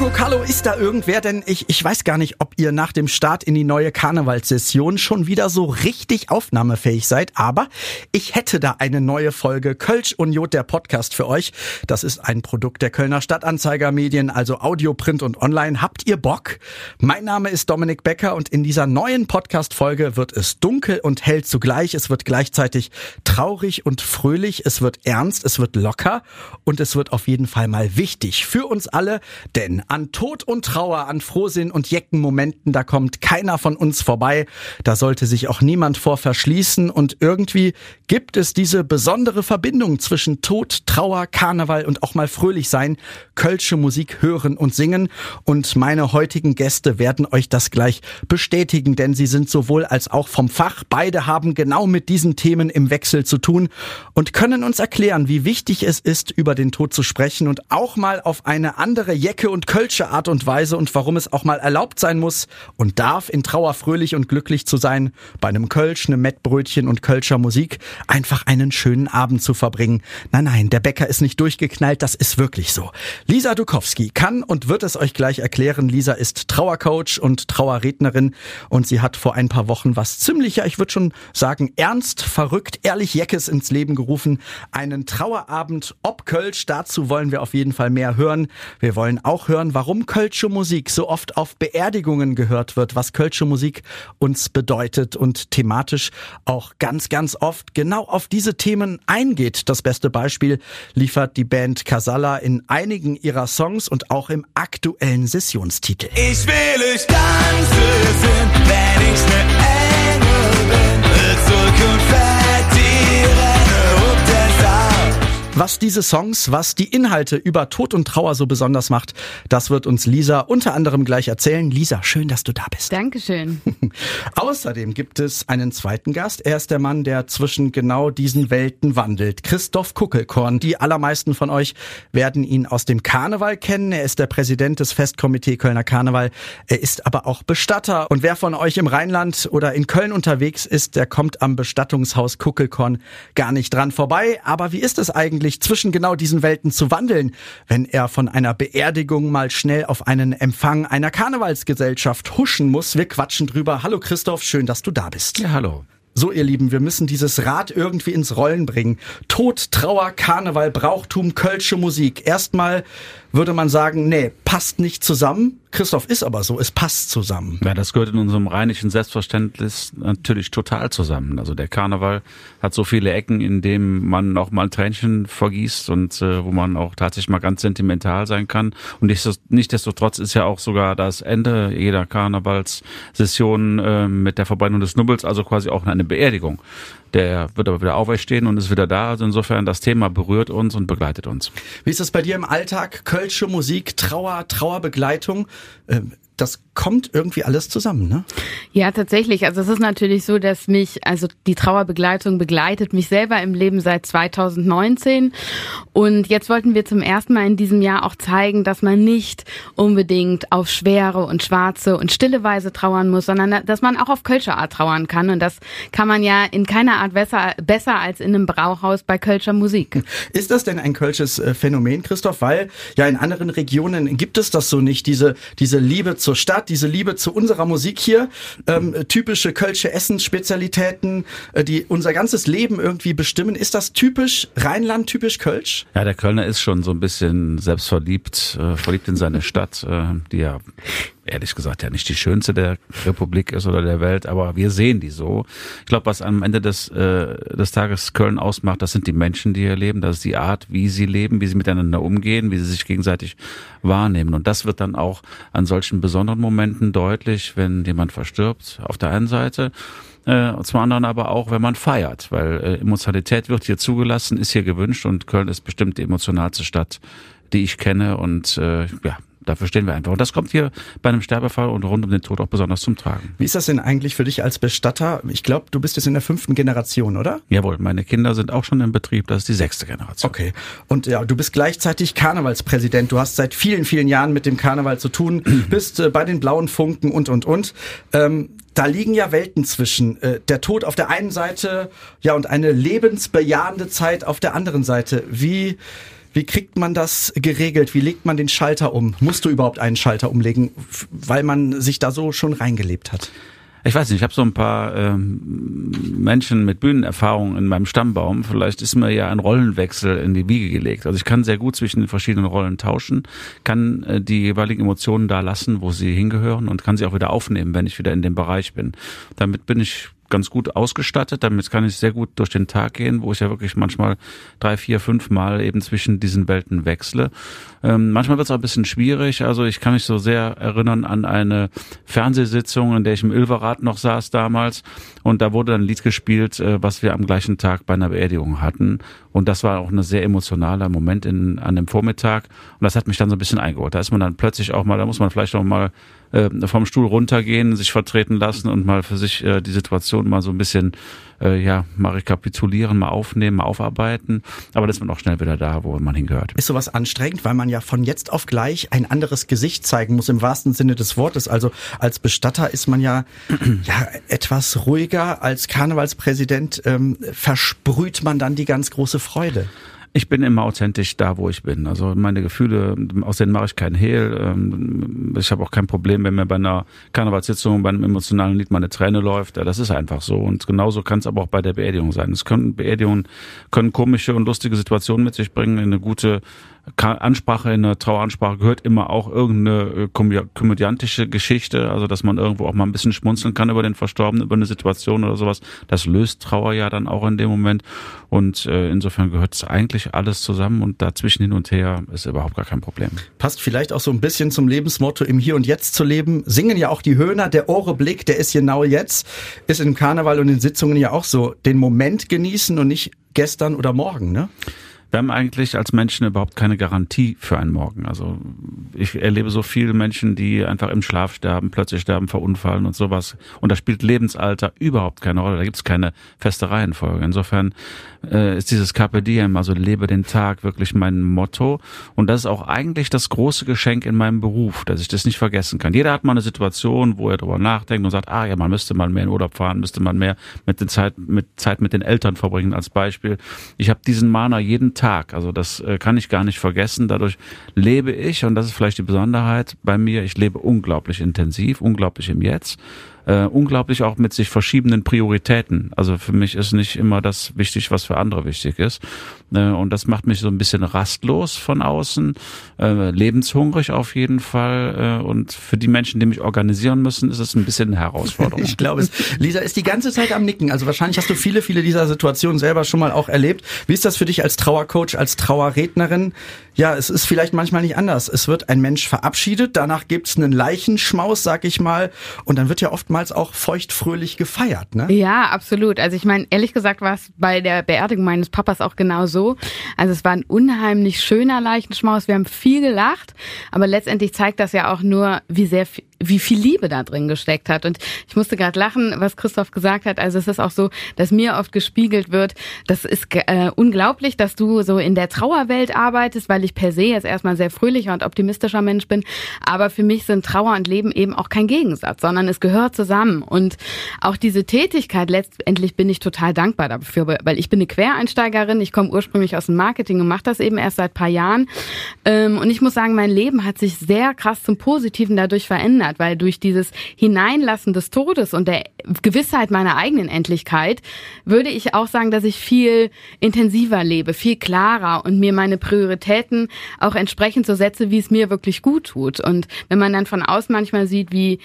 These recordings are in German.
Kuckuck, hallo, ist da irgendwer? Denn ich, ich weiß gar nicht, ob ihr nach dem Start in die neue Karnevalssession schon wieder so richtig aufnahmefähig seid. Aber ich hätte da eine neue Folge Kölsch und Jod, der Podcast für euch. Das ist ein Produkt der Kölner Stadtanzeiger Medien, also Audio, Print und Online. Habt ihr Bock? Mein Name ist Dominik Becker und in dieser neuen Podcast-Folge wird es dunkel und hell zugleich. Es wird gleichzeitig traurig und fröhlich. Es wird ernst, es wird locker und es wird auf jeden Fall mal wichtig für uns alle, denn an Tod und Trauer, an Frohsinn und jecken Momenten, da kommt keiner von uns vorbei. Da sollte sich auch niemand vor verschließen und irgendwie gibt es diese besondere Verbindung zwischen Tod, Trauer, Karneval und auch mal fröhlich sein, kölsche Musik hören und singen und meine heutigen Gäste werden euch das gleich bestätigen, denn sie sind sowohl als auch vom Fach. Beide haben genau mit diesen Themen im Wechsel zu tun und können uns erklären, wie wichtig es ist, über den Tod zu sprechen und auch mal auf eine andere Jecke und kölsche Art und Weise und warum es auch mal erlaubt sein muss und darf, in Trauer fröhlich und glücklich zu sein, bei einem Kölsch, einem Mettbrötchen und Kölscher Musik einfach einen schönen Abend zu verbringen. Nein, nein, der Bäcker ist nicht durchgeknallt, das ist wirklich so. Lisa Dukowski kann und wird es euch gleich erklären. Lisa ist Trauercoach und Trauerrednerin und sie hat vor ein paar Wochen was ziemlicher, ich würde schon sagen, ernst, verrückt, ehrlich Jeckes ins Leben gerufen. Einen Trauerabend ob Kölsch, dazu wollen wir auf jeden Fall mehr hören. Wir wollen auch hören, warum Kölsche Musik so oft auf Beerdigungen gehört wird, was Kölsche Musik uns bedeutet und thematisch auch ganz, ganz oft genau auf diese Themen eingeht. Das beste Beispiel liefert die Band Casalla in einigen ihrer Songs und auch im aktuellen Sessionstitel. Ich will euch ganz wissen, wenn ich ne Engel bin, Zukunft Was diese Songs, was die Inhalte über Tod und Trauer so besonders macht, das wird uns Lisa unter anderem gleich erzählen. Lisa, schön, dass du da bist. Dankeschön. Außerdem gibt es einen zweiten Gast. Er ist der Mann, der zwischen genau diesen Welten wandelt. Christoph Kuckelkorn. Die allermeisten von euch werden ihn aus dem Karneval kennen. Er ist der Präsident des Festkomitee Kölner Karneval. Er ist aber auch Bestatter. Und wer von euch im Rheinland oder in Köln unterwegs ist, der kommt am Bestattungshaus Kuckelkorn gar nicht dran vorbei. Aber wie ist es eigentlich? Möglich, zwischen genau diesen Welten zu wandeln, wenn er von einer Beerdigung mal schnell auf einen Empfang einer Karnevalsgesellschaft huschen muss. Wir quatschen drüber. Hallo Christoph, schön, dass du da bist. Ja, hallo. So, ihr Lieben, wir müssen dieses Rad irgendwie ins Rollen bringen. Tod, Trauer, Karneval, Brauchtum, Kölsche Musik. Erstmal würde man sagen, nee, passt nicht zusammen. Christoph ist aber so, es passt zusammen. Ja, das gehört in unserem rheinischen Selbstverständnis natürlich total zusammen. Also der Karneval hat so viele Ecken, in denen man auch mal ein Tränchen vergießt und äh, wo man auch tatsächlich mal ganz sentimental sein kann. Und nichtsdestotrotz ist ja auch sogar das Ende jeder Karnevalssession äh, mit der Verbrennung des Nubbels, also quasi auch eine Beerdigung. Der wird aber wieder auferstehen und ist wieder da. Also insofern, das Thema berührt uns und begleitet uns. Wie ist das bei dir im Alltag? Kölsche Musik, Trauer, Trauerbegleitung. Ähm, das kommt irgendwie alles zusammen, ne? Ja, tatsächlich. Also es ist natürlich so, dass mich, also die Trauerbegleitung begleitet mich selber im Leben seit 2019. Und jetzt wollten wir zum ersten Mal in diesem Jahr auch zeigen, dass man nicht unbedingt auf schwere und schwarze und stille Weise trauern muss, sondern dass man auch auf Kölscher Art trauern kann. Und das kann man ja in keiner Art besser, besser als in einem Brauhaus bei Kölscher Musik. Ist das denn ein Kölsches äh, Phänomen, Christoph? Weil ja in anderen Regionen gibt es das so nicht, diese, diese Liebe zur Stadt, diese Liebe zu unserer Musik hier, ähm, typische Kölsche Essensspezialitäten, äh, die unser ganzes Leben irgendwie bestimmen. Ist das typisch Rheinland, typisch Kölsch? Ja, der Kölner ist schon so ein bisschen selbstverliebt, äh, verliebt in seine Stadt, äh, die ja ehrlich gesagt ja nicht die schönste der Republik ist oder der Welt, aber wir sehen die so. Ich glaube, was am Ende des, äh, des Tages Köln ausmacht, das sind die Menschen, die hier leben, das ist die Art, wie sie leben, wie sie miteinander umgehen, wie sie sich gegenseitig wahrnehmen. Und das wird dann auch an solchen besonderen Momenten deutlich, wenn jemand verstirbt, auf der einen Seite, äh, zum anderen aber auch, wenn man feiert, weil äh, Emotionalität wird hier zugelassen, ist hier gewünscht und Köln ist bestimmt die emotionalste Stadt, die ich kenne und äh, ja, Dafür stehen wir einfach. Und das kommt hier bei einem Sterbefall und rund um den Tod auch besonders zum Tragen. Wie ist das denn eigentlich für dich als Bestatter? Ich glaube, du bist jetzt in der fünften Generation, oder? Jawohl, meine Kinder sind auch schon im Betrieb. Das ist die sechste Generation. Okay. Und ja, du bist gleichzeitig Karnevalspräsident. Du hast seit vielen, vielen Jahren mit dem Karneval zu tun, bist äh, bei den blauen Funken und, und, und. Ähm, da liegen ja Welten zwischen. Äh, der Tod auf der einen Seite, ja, und eine lebensbejahende Zeit auf der anderen Seite. Wie, wie kriegt man das geregelt? Wie legt man den Schalter um? Musst du überhaupt einen Schalter umlegen, weil man sich da so schon reingelebt hat? Ich weiß nicht, ich habe so ein paar ähm, Menschen mit Bühnenerfahrung in meinem Stammbaum. Vielleicht ist mir ja ein Rollenwechsel in die Wiege gelegt. Also ich kann sehr gut zwischen den verschiedenen Rollen tauschen, kann äh, die jeweiligen Emotionen da lassen, wo sie hingehören und kann sie auch wieder aufnehmen, wenn ich wieder in dem Bereich bin. Damit bin ich ganz gut ausgestattet. Damit kann ich sehr gut durch den Tag gehen, wo ich ja wirklich manchmal drei, vier, fünf Mal eben zwischen diesen Welten wechsle. Ähm, manchmal wird es auch ein bisschen schwierig. Also ich kann mich so sehr erinnern an eine Fernsehsitzung, in der ich im Ilverrad noch saß damals. Und da wurde ein Lied gespielt, äh, was wir am gleichen Tag bei einer Beerdigung hatten. Und das war auch ein sehr emotionaler Moment in, an dem Vormittag. Und das hat mich dann so ein bisschen eingeholt. Da ist man dann plötzlich auch mal, da muss man vielleicht auch mal äh, vom Stuhl runtergehen, sich vertreten lassen und mal für sich äh, die Situation mal so ein bisschen äh, ja mal rekapitulieren, mal aufnehmen, mal aufarbeiten. Aber dann ist man auch schnell wieder da, wo man hingehört. Ist sowas anstrengend, weil man ja von jetzt auf gleich ein anderes Gesicht zeigen muss, im wahrsten Sinne des Wortes. Also als Bestatter ist man ja, ja etwas ruhiger. Als Karnevalspräsident ähm, versprüht man dann die ganz große Freude. Ich bin immer authentisch da, wo ich bin. Also meine Gefühle, aus denen mache ich keinen Hehl. Ähm, Ich habe auch kein Problem, wenn mir bei einer Karnevalssitzung, bei einem emotionalen Lied mal eine Träne läuft. Das ist einfach so. Und genauso kann es aber auch bei der Beerdigung sein. Es können Beerdigungen können komische und lustige Situationen mit sich bringen. Eine gute Ansprache, in einer Traueransprache gehört immer auch irgendeine äh, komö- komödiantische Geschichte, also dass man irgendwo auch mal ein bisschen schmunzeln kann über den Verstorbenen, über eine Situation oder sowas. Das löst Trauer ja dann auch in dem Moment. Und äh, insofern gehört es eigentlich alles zusammen und dazwischen hin und her ist überhaupt gar kein Problem. Passt vielleicht auch so ein bisschen zum Lebensmotto im Hier und Jetzt zu leben. Singen ja auch die Höhner, der Ohreblick, der ist genau jetzt, ist im Karneval und in Sitzungen ja auch so. Den Moment genießen und nicht gestern oder morgen, ne? Wir haben eigentlich als Menschen überhaupt keine Garantie für einen Morgen. Also ich erlebe so viele Menschen, die einfach im Schlaf sterben, plötzlich sterben, verunfallen und sowas. Und da spielt Lebensalter überhaupt keine Rolle. Da gibt es keine feste Reihenfolge. Insofern äh, ist dieses Carpe Diem, also lebe den Tag, wirklich mein Motto. Und das ist auch eigentlich das große Geschenk in meinem Beruf, dass ich das nicht vergessen kann. Jeder hat mal eine Situation, wo er darüber nachdenkt und sagt, ah ja, man müsste mal mehr in Urlaub fahren, müsste man mehr mit der Zeit mit Zeit mit den Eltern verbringen als Beispiel. Ich habe diesen Mana jeden Tag, also das äh, kann ich gar nicht vergessen. Dadurch lebe ich und das ist vielleicht die Besonderheit bei mir. Ich lebe unglaublich intensiv, unglaublich im Jetzt. Äh, unglaublich auch mit sich verschiebenden Prioritäten. Also für mich ist nicht immer das wichtig, was für andere wichtig ist. Äh, und das macht mich so ein bisschen rastlos von außen, äh, lebenshungrig auf jeden Fall. Äh, und für die Menschen, die mich organisieren müssen, ist es ein bisschen eine Herausforderung. Ich glaube es. Lisa ist die ganze Zeit am Nicken. Also wahrscheinlich hast du viele, viele dieser Situationen selber schon mal auch erlebt. Wie ist das für dich als Trauercoach, als Trauerrednerin? Ja, es ist vielleicht manchmal nicht anders. Es wird ein Mensch verabschiedet, danach gibt's einen Leichenschmaus, sag ich mal, und dann wird ja oftmals auch feuchtfröhlich gefeiert, ne? Ja, absolut. Also ich meine, ehrlich gesagt war es bei der Beerdigung meines Papas auch genau so. Also es war ein unheimlich schöner Leichenschmaus. Wir haben viel gelacht, aber letztendlich zeigt das ja auch nur, wie sehr wie viel Liebe da drin gesteckt hat. Und ich musste gerade lachen, was Christoph gesagt hat. Also es ist auch so, dass mir oft gespiegelt wird, das ist äh, unglaublich, dass du so in der Trauerwelt arbeitest, weil ich per se jetzt erstmal sehr fröhlicher und optimistischer Mensch bin. Aber für mich sind Trauer und Leben eben auch kein Gegensatz, sondern es gehört zusammen. Und auch diese Tätigkeit, letztendlich bin ich total dankbar dafür, weil ich bin eine Quereinsteigerin. Ich komme ursprünglich aus dem Marketing und mache das eben erst seit paar Jahren. Ähm, und ich muss sagen, mein Leben hat sich sehr krass zum Positiven dadurch verändert, weil durch dieses Hineinlassen des Todes und der Gewissheit meiner eigenen Endlichkeit würde ich auch sagen, dass ich viel intensiver lebe, viel klarer und mir meine Prioritäten auch entsprechend so setze, wie es mir wirklich gut tut. Und wenn man dann von außen manchmal sieht, wie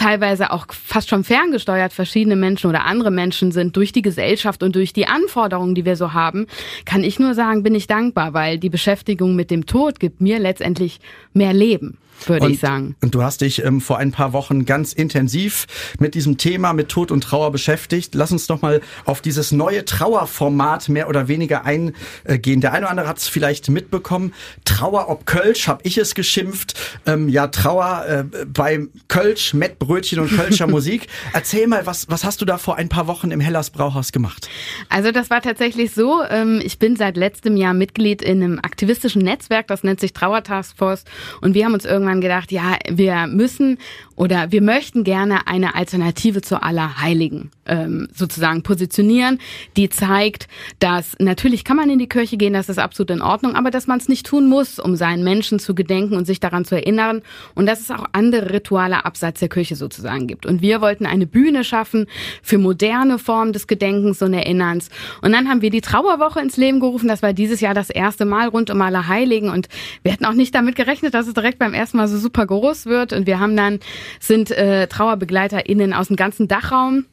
teilweise auch fast schon ferngesteuert verschiedene Menschen oder andere Menschen sind durch die Gesellschaft und durch die Anforderungen, die wir so haben, kann ich nur sagen, bin ich dankbar, weil die Beschäftigung mit dem Tod gibt mir letztendlich mehr Leben würde und, ich sagen. Und du hast dich ähm, vor ein paar Wochen ganz intensiv mit diesem Thema, mit Tod und Trauer beschäftigt. Lass uns doch mal auf dieses neue Trauerformat mehr oder weniger eingehen. Der eine oder andere hat es vielleicht mitbekommen. Trauer ob Kölsch, habe ich es geschimpft. Ähm, ja, Trauer äh, bei Kölsch, Mettbrötchen und Kölscher Musik. Erzähl mal, was, was hast du da vor ein paar Wochen im Hellas Brauhaus gemacht? Also das war tatsächlich so. Ähm, ich bin seit letztem Jahr Mitglied in einem aktivistischen Netzwerk, das nennt sich Trauer Taskforce. Und wir haben uns irgendwann gedacht, ja, wir müssen oder wir möchten gerne eine Alternative zu Allerheiligen ähm, sozusagen positionieren, die zeigt, dass natürlich kann man in die Kirche gehen, das ist absolut in Ordnung, aber dass man es nicht tun muss, um seinen Menschen zu gedenken und sich daran zu erinnern und dass es auch andere Rituale abseits der Kirche sozusagen gibt. Und wir wollten eine Bühne schaffen für moderne Formen des Gedenkens und Erinnerns. Und dann haben wir die Trauerwoche ins Leben gerufen. Das war dieses Jahr das erste Mal rund um Allerheiligen und wir hatten auch nicht damit gerechnet, dass es direkt beim ersten Mal so super groß wird. Und wir haben dann sind äh, TrauerbegleiterInnen aus dem ganzen Dachraum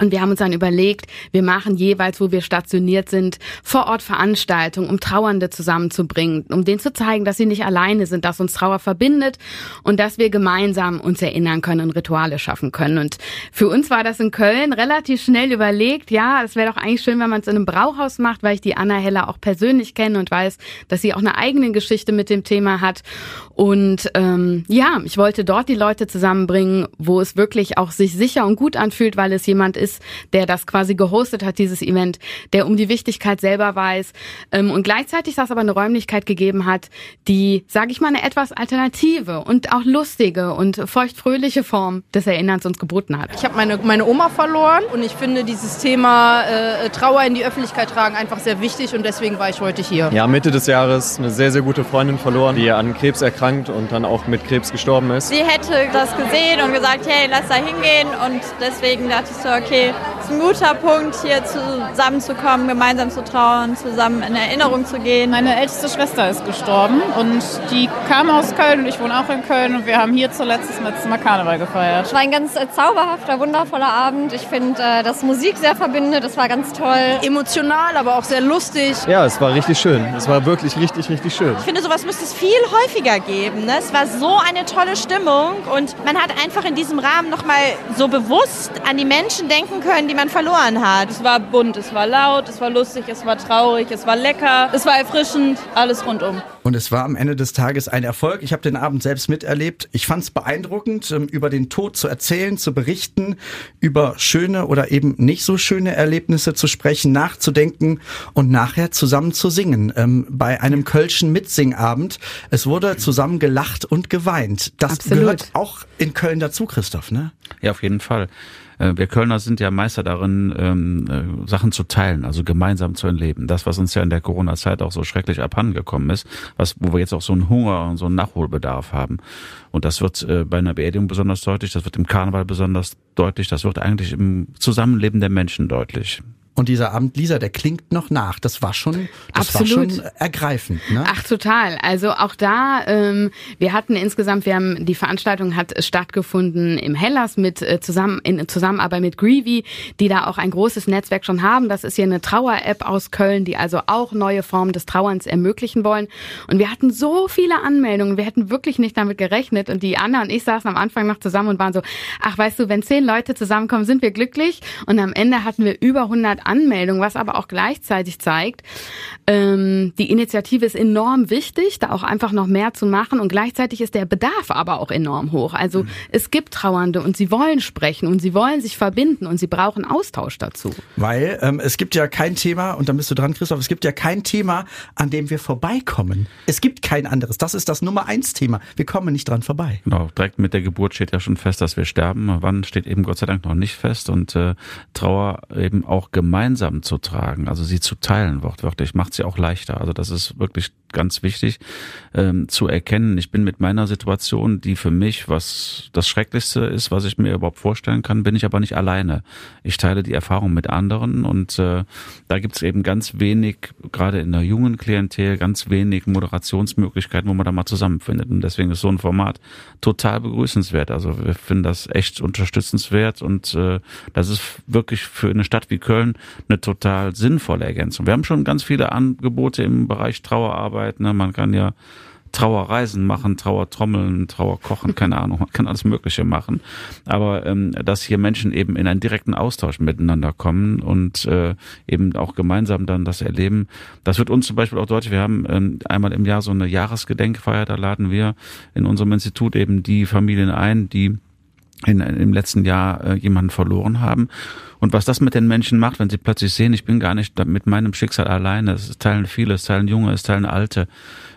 und wir haben uns dann überlegt, wir machen jeweils, wo wir stationiert sind, vor Ort Veranstaltungen, um Trauernde zusammenzubringen, um denen zu zeigen, dass sie nicht alleine sind, dass uns Trauer verbindet und dass wir gemeinsam uns erinnern können und Rituale schaffen können. Und für uns war das in Köln relativ schnell überlegt, ja, es wäre doch eigentlich schön, wenn man es in einem Brauhaus macht, weil ich die Anna Heller auch persönlich kenne und weiß, dass sie auch eine eigene Geschichte mit dem Thema hat. Und ähm, ja, ich wollte dort die Leute zusammenbringen, wo es wirklich auch sich sicher und gut anfühlt, weil es jemand ist, der das quasi gehostet hat, dieses Event, der um die Wichtigkeit selber weiß ähm, und gleichzeitig das aber eine Räumlichkeit gegeben hat, die, sage ich mal, eine etwas alternative und auch lustige und feuchtfröhliche Form des Erinnerns uns geboten hat. Ich habe meine, meine Oma verloren und ich finde dieses Thema äh, Trauer in die Öffentlichkeit tragen einfach sehr wichtig und deswegen war ich heute hier. Ja, Mitte des Jahres eine sehr, sehr gute Freundin verloren, die an Krebs erkrankt und dann auch mit Krebs gestorben ist. Sie hätte das gesehen und gesagt, hey, lass da hingehen und deswegen dachte ich so, okay, es ist ein guter Punkt, hier zusammenzukommen, gemeinsam zu trauern, zusammen in Erinnerung zu gehen. Meine älteste Schwester ist gestorben und die kam aus Köln und ich wohne auch in Köln und wir haben hier zuletzt das letzte Mal Karneval gefeiert. Es war ein ganz äh, zauberhafter, wundervoller Abend. Ich finde, äh, dass Musik sehr verbindet, das war ganz toll. Emotional, aber auch sehr lustig. Ja, es war richtig schön. Es war wirklich richtig, richtig schön. Ich finde, sowas müsste es viel häufiger geben. Ne? Es war so eine tolle Stimmung und man hat einfach in diesem Rahmen nochmal so bewusst an die Menschen denken können, die man verloren hat. Es war bunt, es war laut, es war lustig, es war traurig, es war lecker, es war erfrischend, alles rundum. Und es war am Ende des Tages ein Erfolg. Ich habe den Abend selbst miterlebt. Ich fand es beeindruckend, ähm, über den Tod zu erzählen, zu berichten, über schöne oder eben nicht so schöne Erlebnisse zu sprechen, nachzudenken und nachher zusammen zu singen. Ähm, bei einem Kölschen Mitsingabend. Es wurde zusammen gelacht und geweint. Das Absolut. gehört auch in Köln dazu, Christoph, ne? Ja, auf jeden Fall. Äh, wir Kölner sind ja Meister darin, ähm, äh, Sachen zu teilen, also gemeinsam zu erleben. Das, was uns ja in der Corona-Zeit auch so schrecklich abhandengekommen ist, was, wo wir jetzt auch so einen Hunger und so einen Nachholbedarf haben. Und das wird äh, bei einer Beerdigung besonders deutlich, das wird im Karneval besonders deutlich, das wird eigentlich im Zusammenleben der Menschen deutlich. Und dieser Abend, Lisa, der klingt noch nach. Das war schon, das Absolut. war schon ergreifend. Ne? Ach total. Also auch da, ähm, wir hatten insgesamt, wir haben die Veranstaltung hat stattgefunden im Hellas mit äh, zusammen in Zusammenarbeit mit Greevy, die da auch ein großes Netzwerk schon haben. Das ist hier eine Trauer-App aus Köln, die also auch neue Formen des Trauerns ermöglichen wollen. Und wir hatten so viele Anmeldungen, wir hätten wirklich nicht damit gerechnet. Und die Anna und ich saßen am Anfang noch zusammen und waren so, ach weißt du, wenn zehn Leute zusammenkommen, sind wir glücklich. Und am Ende hatten wir über 100 Anmeldung, was aber auch gleichzeitig zeigt, ähm, die Initiative ist enorm wichtig, da auch einfach noch mehr zu machen und gleichzeitig ist der Bedarf aber auch enorm hoch. Also mhm. es gibt Trauernde und sie wollen sprechen und sie wollen sich verbinden und sie brauchen Austausch dazu. Weil ähm, es gibt ja kein Thema, und dann bist du dran, Christoph, es gibt ja kein Thema, an dem wir vorbeikommen. Es gibt kein anderes. Das ist das Nummer eins Thema. Wir kommen nicht dran vorbei. Genau, direkt mit der Geburt steht ja schon fest, dass wir sterben. Wann steht eben Gott sei Dank noch nicht fest und äh, Trauer eben auch gemeinsam gemeinsam zu tragen, also sie zu teilen, wortwörtlich, macht sie auch leichter. Also das ist wirklich ganz wichtig ähm, zu erkennen. Ich bin mit meiner Situation, die für mich was das Schrecklichste ist, was ich mir überhaupt vorstellen kann, bin ich aber nicht alleine. Ich teile die Erfahrung mit anderen und äh, da gibt es eben ganz wenig, gerade in der jungen Klientel, ganz wenig Moderationsmöglichkeiten, wo man da mal zusammenfindet. Und deswegen ist so ein Format total begrüßenswert. Also wir finden das echt unterstützenswert und äh, das ist wirklich für eine Stadt wie Köln eine total sinnvolle Ergänzung. Wir haben schon ganz viele Angebote im Bereich Trauerarbeit Arbeit. Ne? Man kann ja Trauerreisen machen, Trauertrommeln, Trauerkochen, keine Ahnung, man kann alles Mögliche machen. Aber ähm, dass hier Menschen eben in einen direkten Austausch miteinander kommen und äh, eben auch gemeinsam dann das erleben, das wird uns zum Beispiel auch deutlich. Wir haben ähm, einmal im Jahr so eine Jahresgedenkfeier, da laden wir in unserem Institut eben die Familien ein, die in, im letzten Jahr äh, jemanden verloren haben. Und was das mit den Menschen macht, wenn sie plötzlich sehen, ich bin gar nicht mit meinem Schicksal alleine. Es teilen viele, es teilen Junge, es teilen Alte,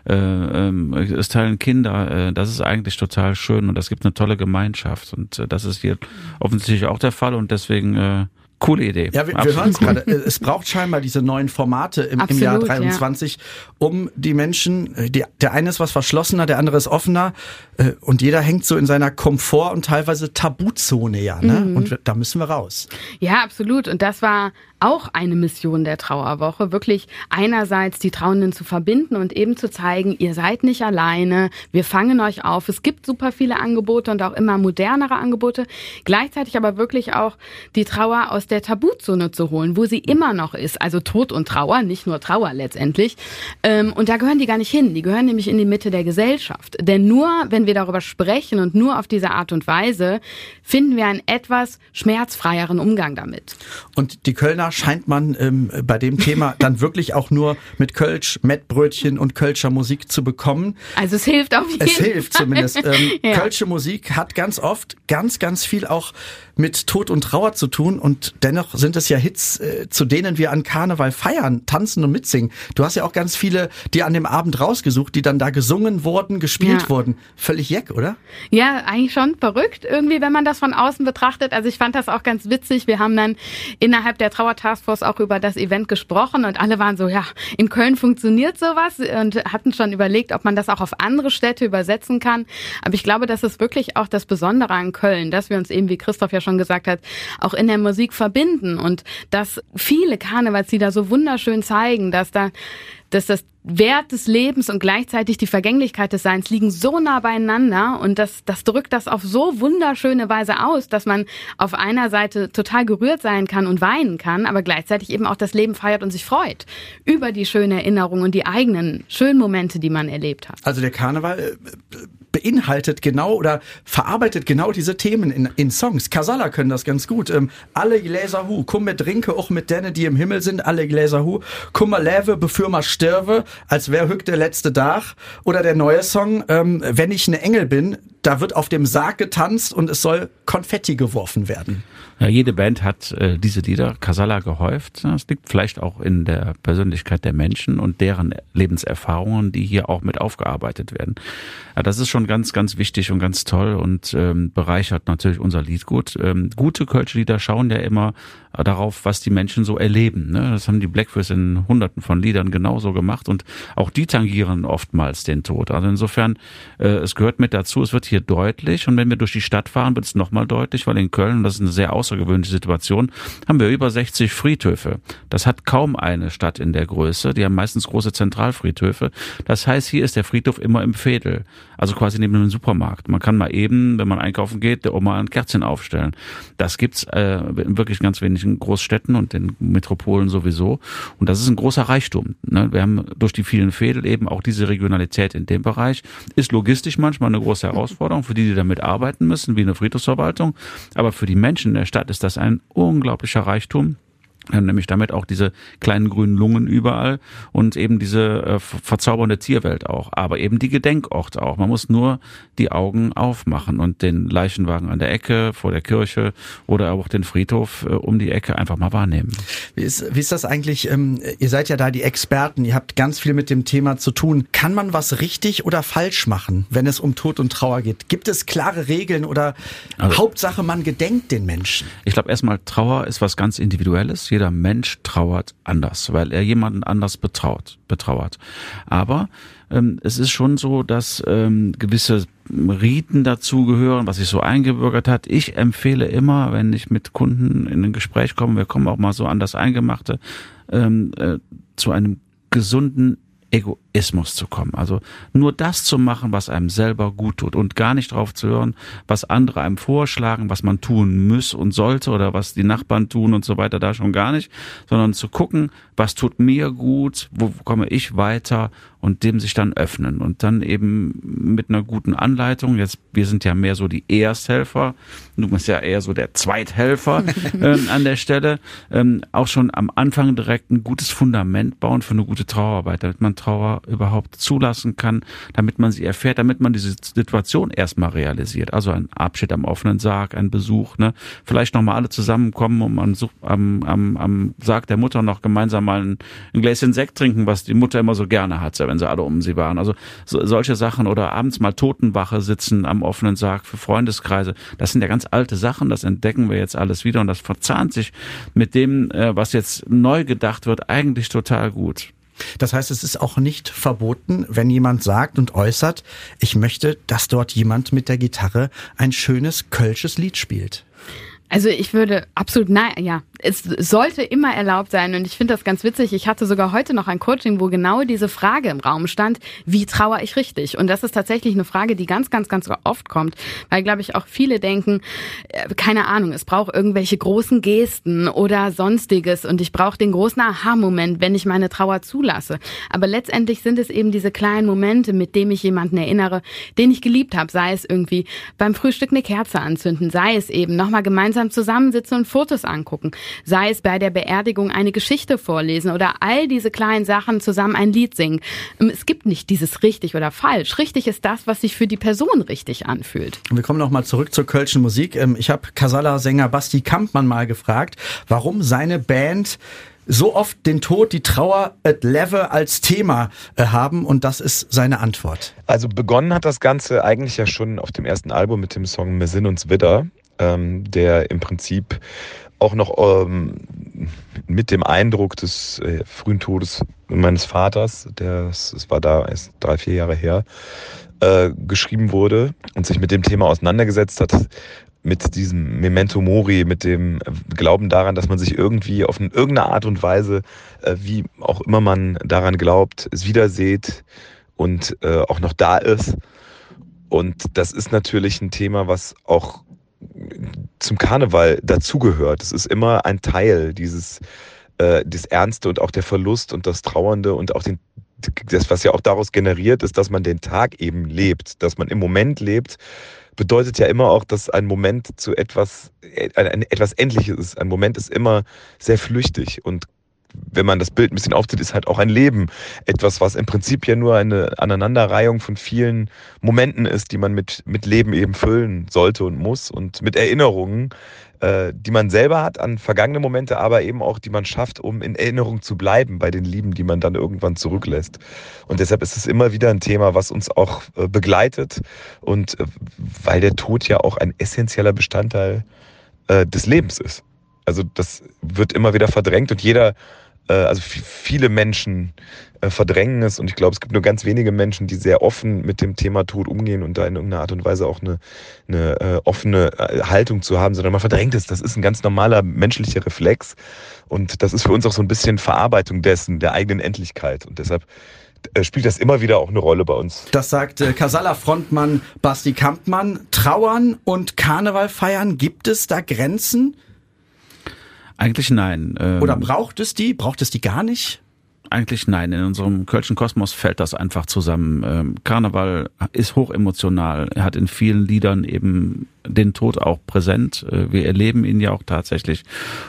äh, ähm, es teilen Kinder. Äh, das ist eigentlich total schön und das gibt eine tolle Gemeinschaft. Und äh, das ist hier offensichtlich auch der Fall und deswegen äh, Coole Idee. Ja, wir, wir hören es gerade. Es braucht scheinbar diese neuen Formate im, im Jahr 23, ja. um die Menschen, äh, die, der eine ist was verschlossener, der andere ist offener äh, und jeder hängt so in seiner Komfort- und teilweise Tabuzone ja. Ne? Mhm. Und da müssen wir raus. Ja, absolut. Und das war auch eine Mission der Trauerwoche, wirklich einerseits die Trauenden zu verbinden und eben zu zeigen, ihr seid nicht alleine, wir fangen euch auf. Es gibt super viele Angebote und auch immer modernere Angebote, gleichzeitig aber wirklich auch die Trauer aus der Tabuzone zu holen, wo sie immer noch ist, also Tod und Trauer, nicht nur Trauer letztendlich. Ähm, und da gehören die gar nicht hin, die gehören nämlich in die Mitte der Gesellschaft. Denn nur, wenn wir darüber sprechen und nur auf diese Art und Weise, finden wir einen etwas schmerzfreieren Umgang damit. Und die Kölner scheint man ähm, bei dem Thema dann wirklich auch nur mit Kölsch, Mettbrötchen und Kölscher Musik zu bekommen. Also es hilft auf jeden Fall. Es hilft zumindest. Ähm, ja. Kölsche Musik hat ganz oft ganz, ganz viel auch mit Tod und Trauer zu tun und dennoch sind es ja Hits, äh, zu denen wir an Karneval feiern, tanzen und mitsingen. Du hast ja auch ganz viele, die an dem Abend rausgesucht, die dann da gesungen wurden, gespielt ja. wurden. Völlig jeck, oder? Ja, eigentlich schon verrückt irgendwie, wenn man das von außen betrachtet. Also ich fand das auch ganz witzig. Wir haben dann innerhalb der Trauer Taskforce auch über das Event gesprochen und alle waren so, ja, in Köln funktioniert sowas und hatten schon überlegt, ob man das auch auf andere Städte übersetzen kann. Aber ich glaube, das ist wirklich auch das Besondere an Köln, dass wir uns eben, wie Christoph ja schon gesagt hat, auch in der Musik verbinden und dass viele Karnevalslieder so wunderschön zeigen, dass da dass das Wert des Lebens und gleichzeitig die Vergänglichkeit des Seins liegen so nah beieinander und das, das drückt das auf so wunderschöne Weise aus, dass man auf einer Seite total gerührt sein kann und weinen kann, aber gleichzeitig eben auch das Leben feiert und sich freut über die schönen Erinnerungen und die eigenen schönen Momente, die man erlebt hat. Also der Karneval äh, beinhaltet genau oder verarbeitet genau diese Themen in, in Songs. Casala können das ganz gut. Ähm, alle Gläser hu, komm mit Trinke, auch mit denen, die im Himmel sind, alle Gläser hu, mal leve, bevor mal stirve, als wär hück der letzte Tag. Oder der neue Song, ähm, wenn ich ne Engel bin, da wird auf dem Sarg getanzt und es soll Konfetti geworfen werden. Ja, jede Band hat äh, diese Lieder Casala gehäuft. Das liegt vielleicht auch in der Persönlichkeit der Menschen und deren Lebenserfahrungen, die hier auch mit aufgearbeitet werden. Ja, das ist schon ganz, ganz wichtig und ganz toll und ähm, bereichert natürlich unser Liedgut. Ähm, gute Kölsche Lieder schauen ja immer darauf, was die Menschen so erleben. Ne? Das haben die Blackfurs in hunderten von Liedern genauso gemacht und auch die tangieren oftmals den Tod. Also insofern, äh, es gehört mit dazu, es wird hier deutlich und wenn wir durch die Stadt fahren, wird es nochmal deutlich, weil in Köln, das ist eine sehr außergewöhnliche Situation, haben wir über 60 Friedhöfe. Das hat kaum eine Stadt in der Größe. Die haben meistens große Zentralfriedhöfe. Das heißt, hier ist der Friedhof immer im Fädel. Also quasi neben einem Supermarkt. Man kann mal eben, wenn man einkaufen geht, der Oma ein Kerzchen aufstellen. Das gibt's äh, wirklich ganz wenigen Großstädten und in Metropolen sowieso. Und das ist ein großer Reichtum. Ne? Wir haben durch die vielen Fädel eben auch diese Regionalität in dem Bereich. Ist logistisch manchmal eine große Herausforderung für die, die damit arbeiten müssen, wie eine Friedhofsverwaltung. Aber für die Menschen in der Stadt ist das ein unglaublicher Reichtum nämlich damit auch diese kleinen grünen Lungen überall und eben diese äh, verzaubernde Tierwelt auch, aber eben die Gedenkorte auch. Man muss nur die Augen aufmachen und den Leichenwagen an der Ecke vor der Kirche oder auch den Friedhof äh, um die Ecke einfach mal wahrnehmen. Wie ist, wie ist das eigentlich? Ähm, ihr seid ja da die Experten, ihr habt ganz viel mit dem Thema zu tun. Kann man was richtig oder falsch machen, wenn es um Tod und Trauer geht? Gibt es klare Regeln oder also, Hauptsache man gedenkt den Menschen? Ich glaube erstmal Trauer ist was ganz Individuelles jeder Mensch trauert anders, weil er jemanden anders betraut, betrauert. Aber ähm, es ist schon so, dass ähm, gewisse Riten dazugehören, was sich so eingebürgert hat. Ich empfehle immer, wenn ich mit Kunden in ein Gespräch komme, wir kommen auch mal so an das Eingemachte, ähm, äh, zu einem gesunden Egoismus zu kommen. Also nur das zu machen, was einem selber gut tut und gar nicht drauf zu hören, was andere einem vorschlagen, was man tun muss und sollte oder was die Nachbarn tun und so weiter, da schon gar nicht, sondern zu gucken, was tut mir gut, wo komme ich weiter und dem sich dann öffnen und dann eben mit einer guten Anleitung. Jetzt, wir sind ja mehr so die Ersthelfer, du bist ja eher so der Zweithelfer ähm, an der Stelle, ähm, auch schon am Anfang direkt ein gutes Fundament bauen für eine gute Trauerarbeit, damit man Trauer überhaupt zulassen kann, damit man sie erfährt, damit man diese Situation erstmal realisiert. Also ein Abschied am offenen Sarg, ein Besuch, ne? Vielleicht nochmal alle zusammenkommen und am, am, am, am Sarg der Mutter noch gemeinsam mal ein, ein Gläschen Sekt trinken, was die Mutter immer so gerne hatte, wenn sie alle um sie waren. Also so, solche Sachen oder abends mal Totenwache sitzen am offenen Sarg für Freundeskreise. Das sind ja ganz alte Sachen, das entdecken wir jetzt alles wieder und das verzahnt sich mit dem, äh, was jetzt neu gedacht wird, eigentlich total gut. Das heißt, es ist auch nicht verboten, wenn jemand sagt und äußert, ich möchte, dass dort jemand mit der Gitarre ein schönes kölsches Lied spielt. Also ich würde absolut, nein, ja, es sollte immer erlaubt sein und ich finde das ganz witzig. Ich hatte sogar heute noch ein Coaching, wo genau diese Frage im Raum stand, wie trauere ich richtig? Und das ist tatsächlich eine Frage, die ganz, ganz, ganz oft kommt, weil, glaube ich, auch viele denken, äh, keine Ahnung, es braucht irgendwelche großen Gesten oder sonstiges und ich brauche den großen Aha-Moment, wenn ich meine Trauer zulasse. Aber letztendlich sind es eben diese kleinen Momente, mit denen ich jemanden erinnere, den ich geliebt habe, sei es irgendwie beim Frühstück eine Kerze anzünden, sei es eben nochmal gemeinsam zusammensitzen und Fotos angucken sei es bei der Beerdigung eine Geschichte vorlesen oder all diese kleinen Sachen zusammen ein Lied singen. Ähm, es gibt nicht dieses richtig oder falsch. Richtig ist das, was sich für die Person richtig anfühlt. Wir kommen noch mal zurück zur kölschen Musik. Ähm, ich habe Casala-Sänger Basti Kampmann mal gefragt, warum seine Band so oft den Tod, die Trauer at Level als Thema äh, haben und das ist seine Antwort. Also begonnen hat das Ganze eigentlich ja schon auf dem ersten Album mit dem Song Wir sind uns wieder, ähm, der im Prinzip auch noch ähm, mit dem Eindruck des äh, frühen Todes meines Vaters, der es war da erst drei, vier Jahre her, äh, geschrieben wurde und sich mit dem Thema auseinandergesetzt hat, mit diesem Memento Mori, mit dem Glauben daran, dass man sich irgendwie auf irgendeine Art und Weise, äh, wie auch immer man daran glaubt, es wiederseht und äh, auch noch da ist. Und das ist natürlich ein Thema, was auch zum Karneval dazugehört. Es ist immer ein Teil dieses äh, das Ernste und auch der Verlust und das Trauernde und auch den das, was ja auch daraus generiert, ist, dass man den Tag eben lebt, dass man im Moment lebt, bedeutet ja immer auch, dass ein Moment zu etwas, ein, ein etwas Endliches ist. Ein Moment ist immer sehr flüchtig und wenn man das Bild ein bisschen aufzieht, ist halt auch ein Leben etwas, was im Prinzip ja nur eine Aneinanderreihung von vielen Momenten ist, die man mit, mit Leben eben füllen sollte und muss und mit Erinnerungen, äh, die man selber hat an vergangene Momente, aber eben auch, die man schafft, um in Erinnerung zu bleiben bei den Lieben, die man dann irgendwann zurücklässt. Und deshalb ist es immer wieder ein Thema, was uns auch äh, begleitet und äh, weil der Tod ja auch ein essentieller Bestandteil äh, des Lebens ist. Also das wird immer wieder verdrängt und jeder also viele Menschen äh, verdrängen es und ich glaube, es gibt nur ganz wenige Menschen, die sehr offen mit dem Thema Tod umgehen und da in irgendeiner Art und Weise auch eine, eine äh, offene Haltung zu haben, sondern man verdrängt es. Das ist ein ganz normaler menschlicher Reflex und das ist für uns auch so ein bisschen Verarbeitung dessen, der eigenen Endlichkeit und deshalb spielt das immer wieder auch eine Rolle bei uns. Das sagt äh, Casala-Frontmann Basti Kampmann. Trauern und Karneval feiern, gibt es da Grenzen? Eigentlich nein. Ähm, Oder braucht es die? Braucht es die gar nicht? Eigentlich nein. In unserem Kölschen Kosmos fällt das einfach zusammen. Ähm, Karneval ist hochemotional. Er hat in vielen Liedern eben den Tod auch präsent. Äh, wir erleben ihn ja auch tatsächlich.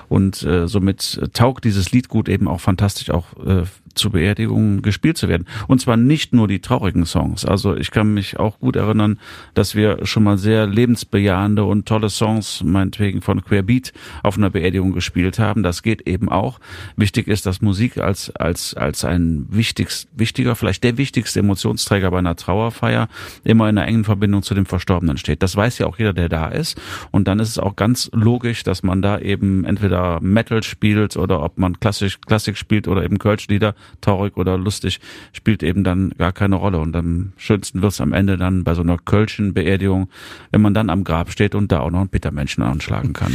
Und äh, somit taugt dieses Liedgut eben auch fantastisch auch äh, zu Beerdigungen gespielt zu werden. Und zwar nicht nur die traurigen Songs. Also ich kann mich auch gut erinnern, dass wir schon mal sehr lebensbejahende und tolle Songs, meinetwegen von Querbeat, auf einer Beerdigung gespielt haben. Das geht eben auch. Wichtig ist, dass Musik als, als, als ein wichtigst, wichtiger, vielleicht der wichtigste Emotionsträger bei einer Trauerfeier immer in einer engen Verbindung zu dem Verstorbenen steht. Das weiß ja auch jeder, der der da ist. Und dann ist es auch ganz logisch, dass man da eben entweder Metal spielt oder ob man klassisch Klassik spielt oder eben Kölsch-Lieder, traurig oder lustig, spielt eben dann gar keine Rolle. Und am schönsten wird es am Ende dann bei so einer Kölschen Beerdigung, wenn man dann am Grab steht und da auch noch ein Bittermenschen anschlagen kann.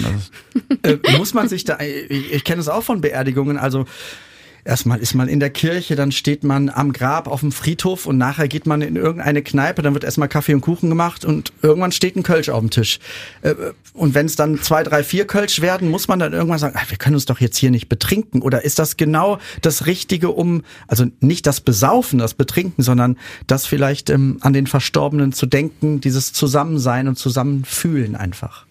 äh, muss man sich da, ich, ich kenne es auch von Beerdigungen, also Erstmal ist man in der Kirche, dann steht man am Grab auf dem Friedhof und nachher geht man in irgendeine Kneipe, dann wird erstmal Kaffee und Kuchen gemacht und irgendwann steht ein Kölsch auf dem Tisch. Äh, und wenn es dann zwei, drei, vier Kölsch werden, muss man dann irgendwann sagen, wir können uns doch jetzt hier nicht betrinken. Oder ist das genau das Richtige, um, also nicht das Besaufen, das Betrinken, sondern das vielleicht ähm, an den Verstorbenen zu denken, dieses Zusammensein und Zusammenfühlen einfach?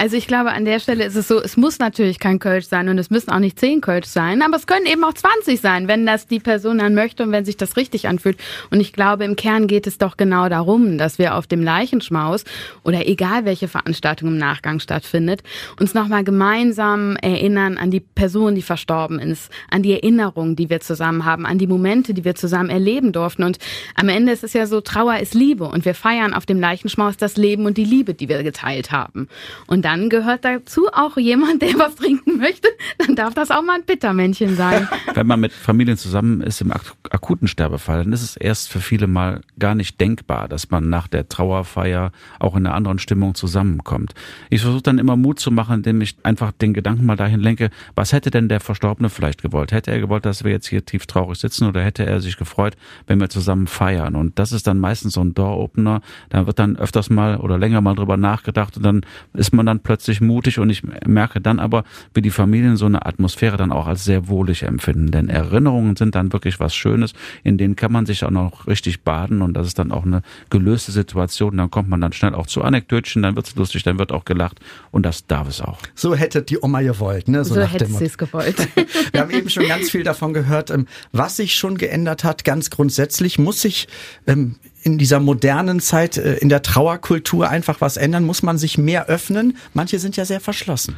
Also ich glaube, an der Stelle ist es so, es muss natürlich kein Kölsch sein und es müssen auch nicht zehn Kölsch sein, aber es können eben auch 20 sein, wenn das die Person dann möchte und wenn sich das richtig anfühlt. Und ich glaube, im Kern geht es doch genau darum, dass wir auf dem Leichenschmaus oder egal welche Veranstaltung im Nachgang stattfindet, uns nochmal gemeinsam erinnern an die Person, die verstorben ist, an die Erinnerungen, die wir zusammen haben, an die Momente, die wir zusammen erleben durften. Und am Ende ist es ja so, Trauer ist Liebe und wir feiern auf dem Leichenschmaus das Leben und die Liebe, die wir geteilt haben. Und dann gehört dazu auch jemand, der was trinken möchte. Dann darf das auch mal ein Bittermännchen sein. Wenn man mit Familien zusammen ist im akuten Sterbefall, dann ist es erst für viele mal gar nicht denkbar, dass man nach der Trauerfeier auch in einer anderen Stimmung zusammenkommt. Ich versuche dann immer Mut zu machen, indem ich einfach den Gedanken mal dahin lenke, was hätte denn der Verstorbene vielleicht gewollt? Hätte er gewollt, dass wir jetzt hier tief traurig sitzen oder hätte er sich gefreut, wenn wir zusammen feiern? Und das ist dann meistens so ein Door-Opener. Da wird dann öfters mal oder länger mal drüber nachgedacht und dann ist man dann plötzlich mutig und ich merke dann aber, wie die Familien so eine Atmosphäre dann auch als sehr wohlig empfinden. Denn Erinnerungen sind dann wirklich was Schönes, in denen kann man sich auch noch richtig baden und das ist dann auch eine gelöste Situation. Dann kommt man dann schnell auch zu Anekdötchen, dann wird es lustig, dann wird auch gelacht und das darf es auch. So hätte die Oma gewollt, ne? So, so hätte sie es gewollt. Wir haben eben schon ganz viel davon gehört, ähm, was sich schon geändert hat. Ganz grundsätzlich muss sich ähm, in dieser modernen Zeit, äh, in der Trauerkultur einfach was ändern? Muss man sich mehr öffnen? Manche sind ja sehr verschlossen.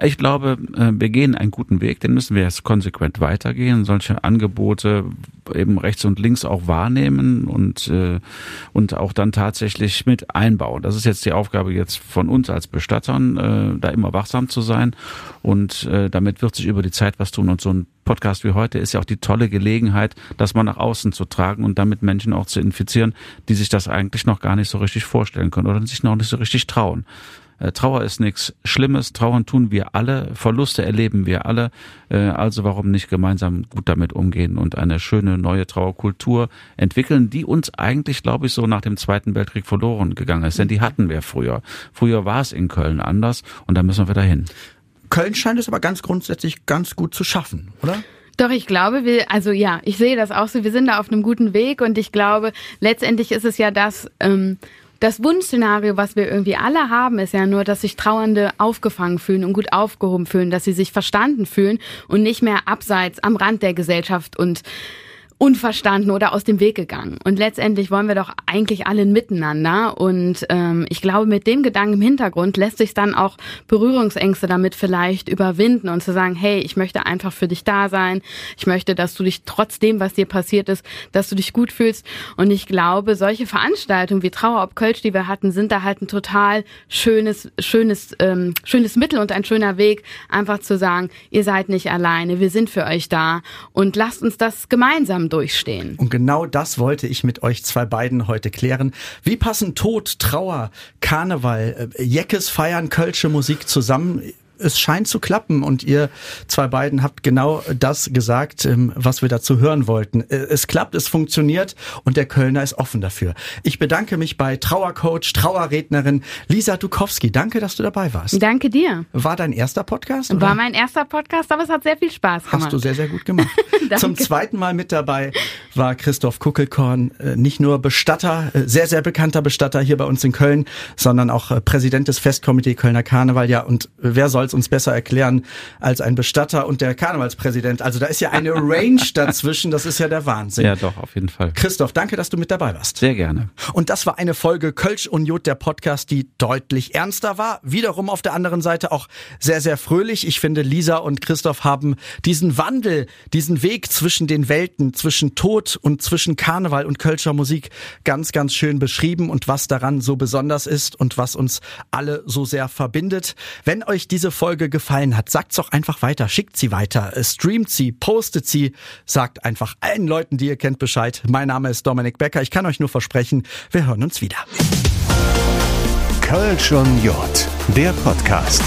Ich glaube, äh, wir gehen einen guten Weg, den müssen wir jetzt konsequent weitergehen, solche Angebote eben rechts und links auch wahrnehmen und, äh, und auch dann tatsächlich mit einbauen. Das ist jetzt die Aufgabe jetzt von uns als Bestattern, da immer wachsam zu sein und damit wird sich über die Zeit was tun und so ein Podcast wie heute ist ja auch die tolle Gelegenheit, das mal nach außen zu tragen und damit Menschen auch zu infizieren, die sich das eigentlich noch gar nicht so richtig vorstellen können oder sich noch nicht so richtig trauen. Äh, Trauer ist nichts Schlimmes, Trauern tun wir alle, Verluste erleben wir alle, äh, also warum nicht gemeinsam gut damit umgehen und eine schöne neue Trauerkultur entwickeln, die uns eigentlich, glaube ich, so nach dem Zweiten Weltkrieg verloren gegangen ist, denn die hatten wir früher. Früher war es in Köln anders und da müssen wir wieder hin. Köln scheint es aber ganz grundsätzlich ganz gut zu schaffen, oder? Doch, ich glaube, wir, also ja, ich sehe das auch so, wir sind da auf einem guten Weg und ich glaube, letztendlich ist es ja das, ähm, das Wunschszenario, was wir irgendwie alle haben, ist ja nur, dass sich Trauernde aufgefangen fühlen und gut aufgehoben fühlen, dass sie sich verstanden fühlen und nicht mehr abseits am Rand der Gesellschaft und unverstanden oder aus dem Weg gegangen. Und letztendlich wollen wir doch eigentlich alle miteinander. Und ähm, ich glaube, mit dem Gedanken im Hintergrund lässt sich dann auch Berührungsängste damit vielleicht überwinden und zu sagen, hey, ich möchte einfach für dich da sein. Ich möchte, dass du dich trotzdem, was dir passiert ist, dass du dich gut fühlst. Und ich glaube, solche Veranstaltungen wie Trauer ob Kölsch, die wir hatten, sind da halt ein total schönes, schönes, ähm, schönes Mittel und ein schöner Weg, einfach zu sagen, ihr seid nicht alleine, wir sind für euch da und lasst uns das gemeinsam durchstehen. Und genau das wollte ich mit euch zwei beiden heute klären. Wie passen Tod, Trauer, Karneval, äh, Jeckes feiern, Kölsche Musik zusammen? Es scheint zu klappen und ihr zwei beiden habt genau das gesagt, ähm, was wir dazu hören wollten. Äh, es klappt, es funktioniert und der Kölner ist offen dafür. Ich bedanke mich bei Trauercoach, Trauerrednerin Lisa Dukowski. Danke, dass du dabei warst. Danke dir. War dein erster Podcast? Oder? War mein erster Podcast, aber es hat sehr viel Spaß gemacht. Hast du sehr, sehr gut gemacht. Zum zweiten Mal mit dabei war Christoph Kuckelkorn, äh, nicht nur Bestatter, äh, sehr, sehr bekannter Bestatter hier bei uns in Köln, sondern auch Präsident des Festkomitee Kölner Karneval. Ja, und wer soll es uns besser erklären als ein Bestatter und der Karnevalspräsident. Also da ist ja eine Range dazwischen, das ist ja der Wahnsinn. Ja, doch, auf jeden Fall. Christoph, danke, dass du mit dabei warst. Sehr gerne. Und das war eine Folge Kölsch und Jod, der Podcast, die deutlich ernster war. Wiederum auf der anderen Seite auch sehr, sehr fröhlich. Ich finde, Lisa und Christoph haben diesen Wandel, diesen Weg zwischen den Welten, zwischen Tod und zwischen Karneval und Kölscher Musik ganz, ganz schön beschrieben und was daran so besonders ist und was uns alle so sehr verbindet. Wenn euch diese Folge gefallen hat, sagt's doch einfach weiter, schickt sie weiter, äh, streamt sie, postet sie, sagt einfach allen Leuten, die ihr kennt, Bescheid. Mein Name ist Dominik Becker. Ich kann euch nur versprechen, wir hören uns wieder. Kölsch und Jod, der Podcast.